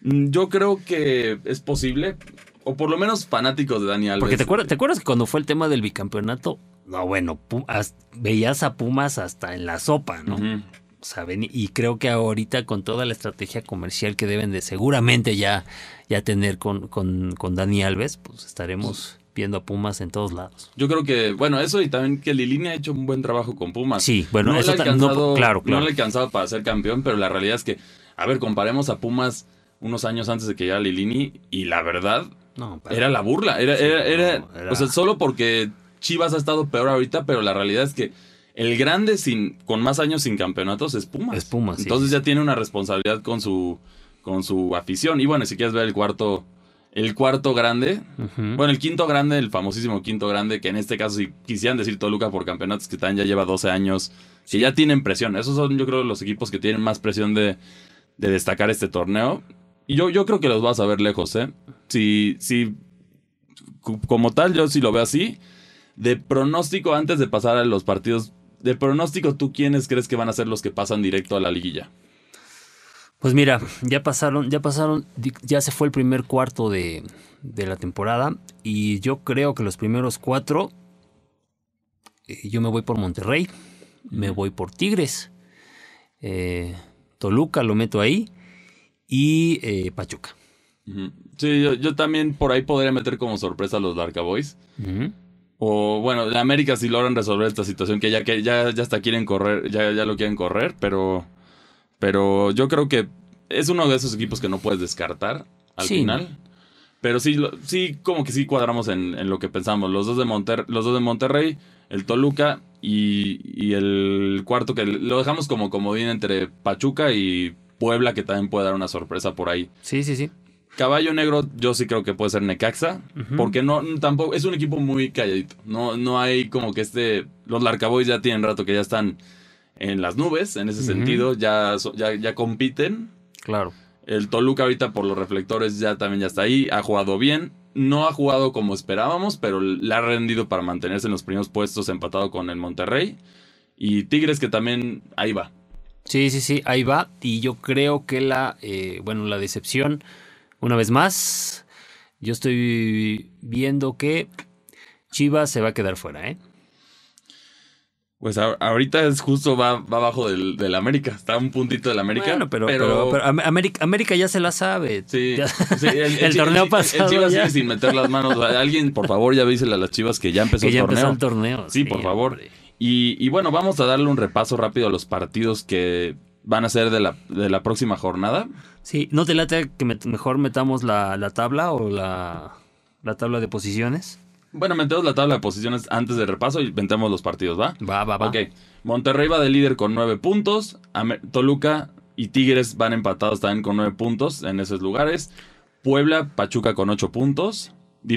Mm, Yo creo que es posible, o por lo menos fanáticos de Dani Alves. Porque te acuerdas, ¿te acuerdas que cuando fue el tema del bicampeonato? No, bueno, veías a Pumas hasta en la sopa, ¿no? O sea, ven- y creo que ahorita con toda la estrategia comercial que deben de seguramente ya, ya tener con, con, con Dani Alves, pues estaremos viendo a Pumas en todos lados. Yo creo que, bueno, eso y también que Lilini ha hecho un buen trabajo con Pumas. Sí, bueno, no eso le ha no- alcanzado, claro, claro. No le ha alcanzado para ser campeón, pero la realidad es que, a ver, comparemos a Pumas unos años antes de que llegara Lilini y la verdad No, pero- era la burla. Era, Sí, era, era- no, era- O sea, solo porque Chivas ha estado peor ahorita, pero la realidad es que el grande sin, con más años sin campeonatos es Pumas. Es Pumas, Entonces sí, ya tiene una responsabilidad con su, con su afición. Y bueno, si quieres ver el cuarto, el cuarto grande, bueno, el quinto grande, el famosísimo quinto grande, que en este caso, si quisieran decir Toluca por campeonatos, que también ya lleva 12 años, que ya tienen presión. Esos son, yo creo, los equipos que tienen más presión de, de destacar este torneo. Y yo, yo creo que los vas a ver lejos, ¿eh? Si, si, como tal, yo sí lo veo así. De pronóstico, antes de pasar a los partidos, de pronóstico, ¿tú quiénes crees que van a ser los que pasan directo a la liguilla? Pues mira, ya pasaron, ya pasaron, ya se fue el primer cuarto de, de la temporada y yo creo que los primeros cuatro, eh, yo me voy por Monterrey, me voy por Tigres, eh, Toluca lo meto ahí y eh, Pachuca. Sí, yo, yo también por ahí podría meter como sorpresa a los Larca Boys. O bueno, de América si logran resolver esta situación que ya que ya, ya hasta quieren correr, ya, ya lo quieren correr, pero pero yo creo que es uno de esos equipos que no puedes descartar al Sí. final. Pero sí, sí, como que sí cuadramos en, en lo que pensamos. Los dos de Monter, los dos de Monterrey, el Toluca y, y el cuarto que lo dejamos como comodín entre Pachuca y Puebla, que también puede dar una sorpresa por ahí. Sí, sí, sí. Caballo negro, yo sí creo que puede ser Necaxa, porque no tampoco es un equipo muy calladito. No, no hay como que este los Larcaboys ya tienen rato que ya están en las nubes, en ese sentido, ya, ya, ya compiten. Claro. El Toluca ahorita por los reflectores ya también ya está ahí, ha jugado bien. No ha jugado como esperábamos, pero le ha rendido para mantenerse en los primeros puestos empatado con el Monterrey. Y Tigres que también ahí va. Sí, sí, sí, ahí va. Y yo creo que la, eh, bueno, la decepción, una vez más, yo estoy viendo que Chivas se va a quedar fuera, ¿eh? Pues ahorita es justo va, va abajo del, del, América. Está un puntito del América. Bueno, pero, pero, América, América, ya se la sabe. Sí. el, torneo pasado. El Chivas sigue sin meter las manos. Alguien, por favor, ya avísele a las Chivas que ya empezó que ya el torneo. Empezó el torneo. Sí, por favor. Y, y, bueno, vamos a darle un repaso rápido a los partidos que van a ser de la, de la próxima jornada. Sí, ¿no te late que mejor metamos la, la tabla o la, la tabla de posiciones? Bueno, metemos la tabla de posiciones antes del repaso y metemos los partidos, ¿va? Va, va, va. Ok. Monterrey va de líder con nueve puntos. Toluca y Tigres van empatados también con nueve puntos en esos lugares. Puebla, Pachuca con ocho puntos.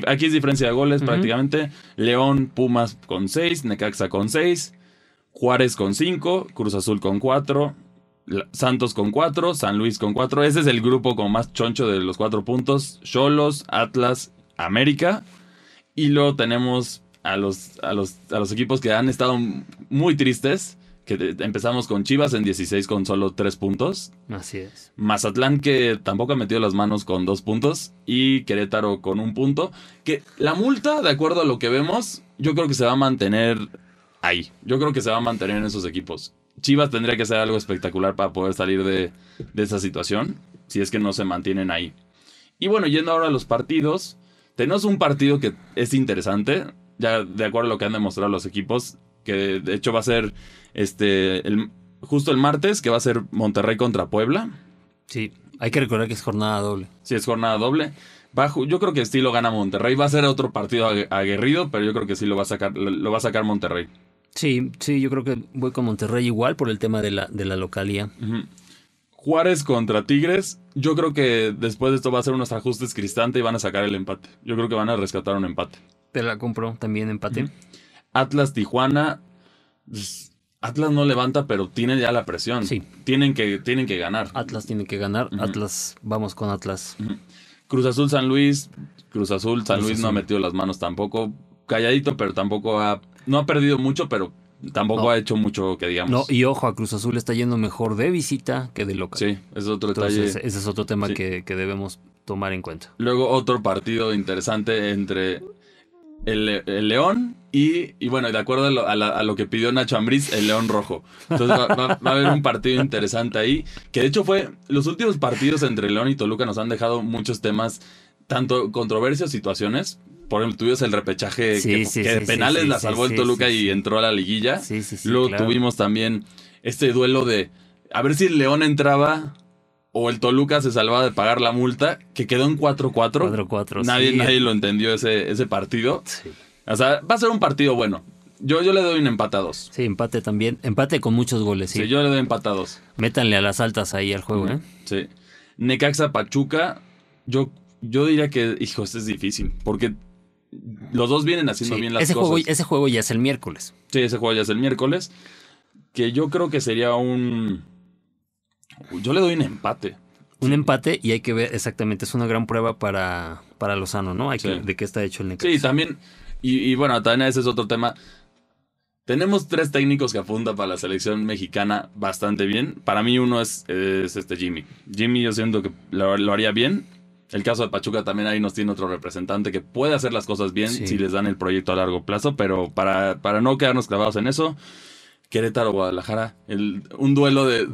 Aquí es diferencia de goles prácticamente. León, Pumas con seis. Necaxa con seis. Juárez con cinco. Cruz Azul con cuatro. Santos con cuatro. San Luis con cuatro. Ese es el grupo con más choncho de los cuatro puntos. Cholos, Atlas, América. Y luego tenemos a los, a los, a los equipos que han estado muy tristes. Que empezamos con Chivas en 16 con solo 3 puntos. Así es. Mazatlán que tampoco ha metido las manos con 2 puntos. Y Querétaro con un punto. Que la multa, de acuerdo a lo que vemos, yo creo que se va a mantener ahí. Yo creo que se va a mantener en esos equipos. Chivas tendría que hacer algo espectacular para poder salir de, de esa situación. Si es que no se mantienen ahí. Y bueno, yendo ahora a los partidos. Tenemos un partido que es interesante, ya de acuerdo a lo que han demostrado los equipos, que de hecho va a ser este el, justo el martes, que va a ser Monterrey contra Puebla. Sí, hay que recordar que es jornada doble. Sí, es jornada doble. Bajo, yo creo que sí lo gana Monterrey. Va a ser otro partido aguerrido, pero yo creo que sí lo va a sacar, lo va a sacar Monterrey. Sí, sí, yo creo que voy con Monterrey igual por el tema de la, de la localía. Juárez contra Tigres, yo creo que después de esto va a ser unos ajustes cristante y van a sacar el empate. Yo creo que van a rescatar un empate. Te la compro también empate. Atlas Tijuana. Pues, Atlas no levanta, pero tiene ya la presión. Sí. Tienen que, tienen que ganar. Atlas tiene que ganar. Atlas, vamos con Atlas. Cruz Azul San Luis. Cruz Azul, San Luis no ha metido las manos tampoco. Calladito, pero tampoco ha. No ha perdido mucho, pero Tampoco ha hecho mucho que digamos. No, y ojo, a Cruz Azul está yendo mejor de visita que de local. Sí, ese es otro detalle. ese es otro tema que, debemos tomar en cuenta. Luego otro partido interesante entre el, León y, y, bueno, de acuerdo a lo, que pidió Nacho Ambriz, el León Rojo. Entonces va, a haber un partido interesante ahí, que de hecho fue, los últimos partidos entre León y Toluca nos han dejado muchos temas, tanto controversias, situaciones, por ejemplo, tuvimos el repechaje que, de penales la salvó el Toluca y entró a la liguilla. Luego tuvimos también este duelo de a ver si el León entraba o el Toluca se salvaba de pagar la multa, que quedó en 4-4. 4-4, nadie, nadie lo entendió ese, ese partido. O sea, va a ser un partido bueno. Yo, yo le doy un empate a dos. Sí, empate también. Empate con muchos goles, sí. Sí, yo le doy empate a dos. Métanle a las altas ahí al juego, ¿eh? Sí. Necaxa Pachuca, yo, yo diría que, hijo, este es difícil. Porque los dos vienen haciendo bien las ese cosas. Juego, ese juego ya es el miércoles. Sí, ese juego ya es el miércoles. Que yo creo que sería un. Yo le doy un empate. Un empate y hay que ver exactamente, es una gran prueba para, para Lozano, ¿no? Hay que, de qué está hecho el Necaxa. Sí, también, y, bueno, también ese es otro tema. Tenemos tres técnicos que apuntan para la selección mexicana bastante bien. Para mí uno es, es este Jimmy. Jimmy yo siento que lo haría bien. El caso de Pachuca también ahí nos tiene otro representante que puede hacer las cosas bien si les dan el proyecto a largo plazo, pero para, para no quedarnos clavados en eso, Querétaro Guadalajara, el, un duelo de,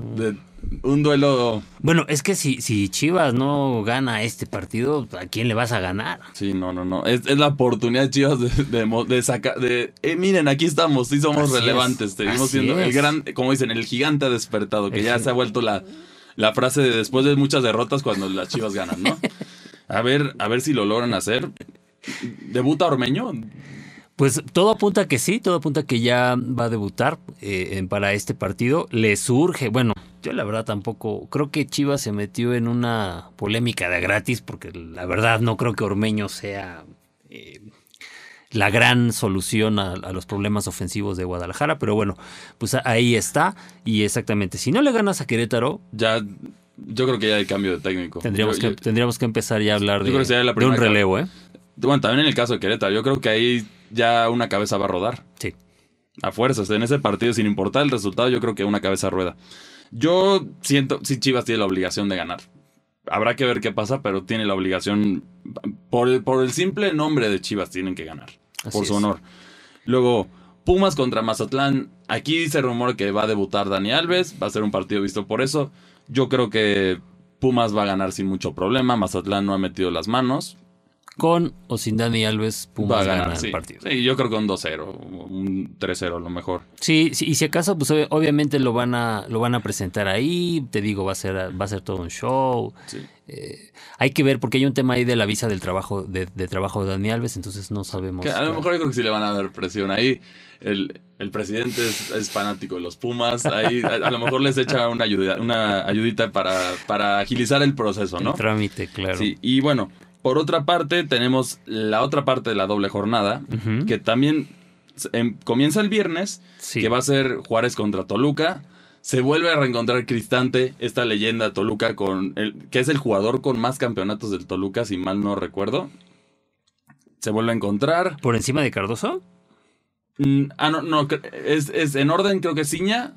un duelo. Bueno, es que si, si Chivas no gana este partido, ¿a quién le vas a ganar? Sí, no, no, no. Es, la oportunidad de Chivas de, sacar. De, eh, miren, aquí estamos, sí somos relevantes. Seguimos siendo el gran, como dicen, el gigante despertado, que ya se ha vuelto la la frase de después de muchas derrotas cuando las Chivas ganan, ¿no? A ver, a ver si lo logran hacer. ¿Debuta Ormeño? Pues todo apunta que sí, todo apunta que ya va a debutar eh, para este partido. Le surge, bueno, Yo la verdad tampoco, creo que Chivas se metió en una polémica de gratis porque la verdad no creo que Ormeño sea eh, la gran solución a, a, los problemas ofensivos de Guadalajara, pero bueno, pues ahí está y exactamente, si no le ganas a Querétaro... Ya, yo creo que ya hay cambio de técnico. Tendríamos, Yo- que, yo- tendríamos que empezar ya a hablar de, un relevo, ¿eh? Bueno, también en el caso de Querétaro, yo creo que ahí ya una cabeza va a rodar. Sí. A fuerzas, en ese partido, sin importar el resultado, yo creo que una cabeza rueda. Yo siento, sí, Chivas tiene la obligación de ganar. Habrá que ver qué pasa, pero tiene la obligación, por el, por el simple nombre de Chivas, tienen que ganar. Así por su es. honor. Luego, Pumas contra Mazatlán. Aquí se rumora que va a debutar Dani Alves. Va a ser un partido visto por eso. Yo creo que Pumas va a ganar sin mucho problema. Mazatlán no ha metido las manos. Con o sin Dani Alves, Pumas va a gana ganar, el partido. Sí, yo creo que un 2-0, un 3-0 a lo mejor. Sí, sí, y si acaso, pues ob- obviamente lo van a, lo van a presentar ahí, te digo, va a ser, va a ser todo un show. Sí. Eh, hay que ver, porque hay un tema ahí de la visa del trabajo, de, de trabajo de Dani Alves, entonces no sabemos. Que a lo mejor yo creo que sí le van a dar presión ahí. El, el presidente es, es fanático de los Pumas. Ahí a, a lo mejor les echa una, ayuda, una ayudita para, para agilizar el proceso, El ¿no? trámite, claro. Sí, y bueno, por otra parte tenemos la otra parte de la doble jornada, que también em, comienza el viernes, Sí. que va a ser Juárez contra Toluca. Se vuelve a reencontrar Cristante, esta leyenda Toluca, con el, que es el jugador con más campeonatos del Toluca, si mal no recuerdo. Se vuelve a encontrar. ¿Por encima de Cardoso? Mm, ah, no, no, es, es en orden, creo que Ciña,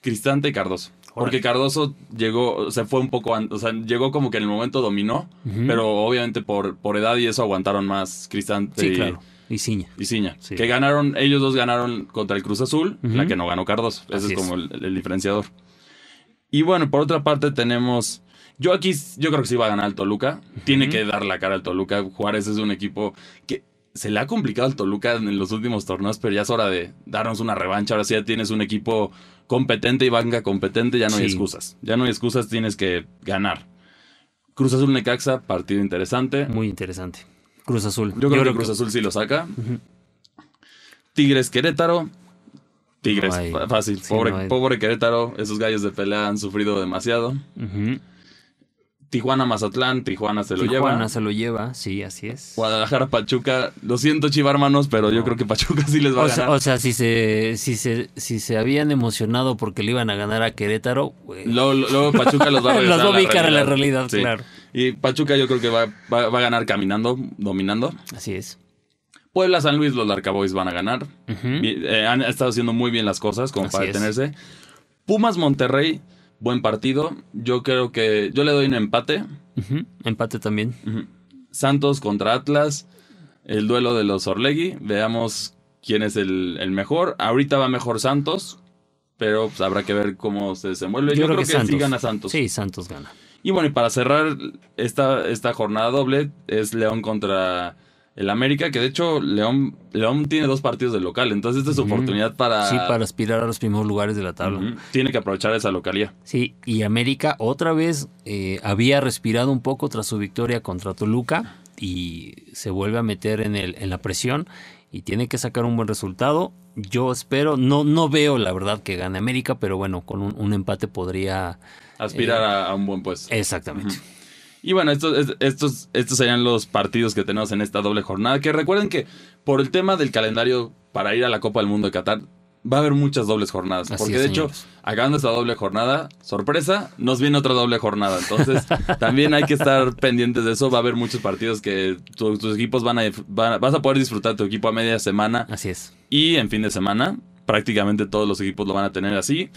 Cristante y Cardoso. Porque. Cardoso llegó, se fue un poco, o sea, llegó como que en el momento dominó, pero obviamente por, por edad y eso aguantaron más Cristante Sí, y, claro. Y Ciña. y Ciña. Sí. Que ganaron, ellos dos ganaron contra el Cruz Azul, la que no ganó Cardoso. Ese Así es es. como el, el diferenciador. Y bueno, por otra parte tenemos... Yo aquí, yo creo que sí va a ganar el Toluca. Tiene que dar la cara al Toluca. Juárez es un equipo que se le ha complicado al Toluca en los últimos torneos, pero ya es hora de darnos una revancha. Ahora sí ya tienes un equipo competente y banca competente, ya no hay excusas. Ya no hay excusas, tienes que ganar. Cruz Azul Necaxa, partido interesante. Muy interesante. Cruz Azul. Yo creo que Cruz Azul sí lo saca. Tigres Querétaro. Tigres, No fácil. sí, pobre, no pobre Querétaro. Esos gallos de pelea han sufrido demasiado. Ujú. Tijuana Mazatlán. Tijuana se lo Tijuana lleva. se lo lleva, sí, así es. Guadalajara Pachuca. Lo siento, Chiva hermanos, pero yo creo que Pachuca sí les va O a sea, ganar. o sea, si se, si se, si se habían emocionado porque le iban a ganar a Querétaro, Luego, luego Pachuca los va a Los va a ubicar a la realidad, Sí. claro. Y Pachuca yo creo que va, va- va a ganar caminando, dominando. así es. Puebla San Luis, los Larcaboys van a ganar. Eh, han estado haciendo muy bien las cosas como Así para es. detenerse. Pumas Monterrey, buen partido. Yo creo que yo le doy un empate. Empate también. Santos contra Atlas, el duelo de los Orlegui. Veamos quién es el, el mejor. Ahorita va mejor Santos, pero pues, habrá que ver cómo se desenvuelve. Yo, creo, que, sí Santos. gana Santos. Sí, Santos gana. Y bueno, y para cerrar esta, esta jornada doble es León contra el América, que de hecho León, León tiene dos partidos de local, entonces esta es su oportunidad para... Sí, para aspirar a los primeros lugares de la tabla. Tiene que aprovechar esa localía. Sí, y América otra vez eh, había respirado un poco tras su victoria contra Toluca y se vuelve a meter en, el, en la presión y tiene que sacar un buen resultado. Yo espero, no, no veo la verdad que gane América, pero bueno, con un, un empate podría... Aspirar a, a un buen puesto. Exactamente. Y bueno, estos, es- estos, estos serían los partidos que tenemos en esta doble jornada. Que recuerden que por el tema del calendario para ir a la Copa del Mundo de Qatar, va a haber muchas dobles jornadas. Así porque es, de hecho, acabando esta doble jornada, sorpresa, nos viene otra doble jornada. Entonces, también hay que estar pendientes de eso. Va a haber muchos partidos que tu- tus equipos van a, dif- van a- Vas a poder disfrutar tu equipo a media semana Así es. y en fin de semana. Prácticamente todos los equipos lo van a tener así.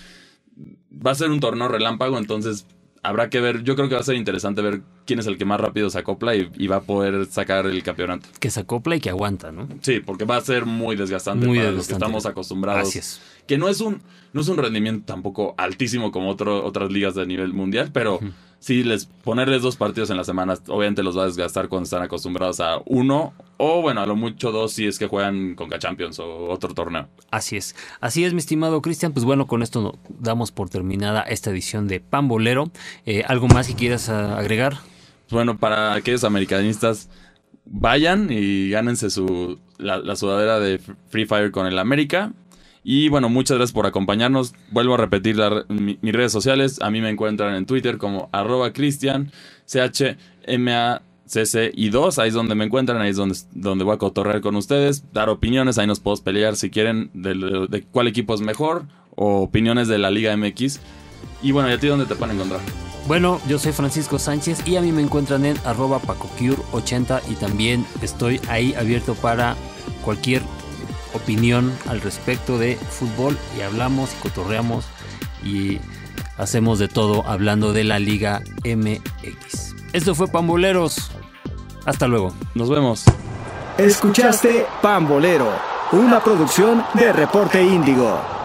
Va a ser un torneo relámpago, entonces habrá que ver. Yo creo que va a ser interesante ver quién es el que más rápido se acopla y, y va a poder sacar el campeonato. Que se acopla y que aguanta, ¿no? Sí, porque va a ser muy desgastante Muy para desgastante. los que estamos acostumbrados. Así es. Que no es un, no es un rendimiento tampoco altísimo como otro, otras ligas de nivel mundial, pero sí les ponerles dos partidos en la semana, obviamente los va a desgastar cuando están acostumbrados a uno, o bueno, a lo mucho dos si es que juegan con Champions o otro torneo. Así es. Así es, mi estimado Cristian. Pues bueno, con esto damos por terminada esta edición de Pambolero. Eh, ¿Algo más que quieras agregar? Bueno, para aquellos americanistas, vayan y gánense su, la, sudadera de Free Fire con el América. Y bueno, muchas gracias por acompañarnos. Vuelvo a repetir mis redes sociales. A mí me encuentran en Twitter como arroba cristian, CHMA CC y 2, ahí es donde me encuentran, ahí es donde, donde voy a cotorrear con ustedes, dar opiniones, ahí nos podemos pelear si quieren de, cuál equipo es mejor o opiniones de la Liga MX. Y bueno, ¿y a ti dónde te pueden encontrar? Bueno, yo soy Francisco Sánchez y a mí me encuentran en arroba pacocure80 y también estoy ahí abierto para cualquier opinión al respecto de fútbol y hablamos y cotorreamos y hacemos de todo hablando de la Liga MX. Esto fue Pamboleros. Hasta luego. Nos vemos. Escuchaste Pambolero, una producción de Reporte Índigo.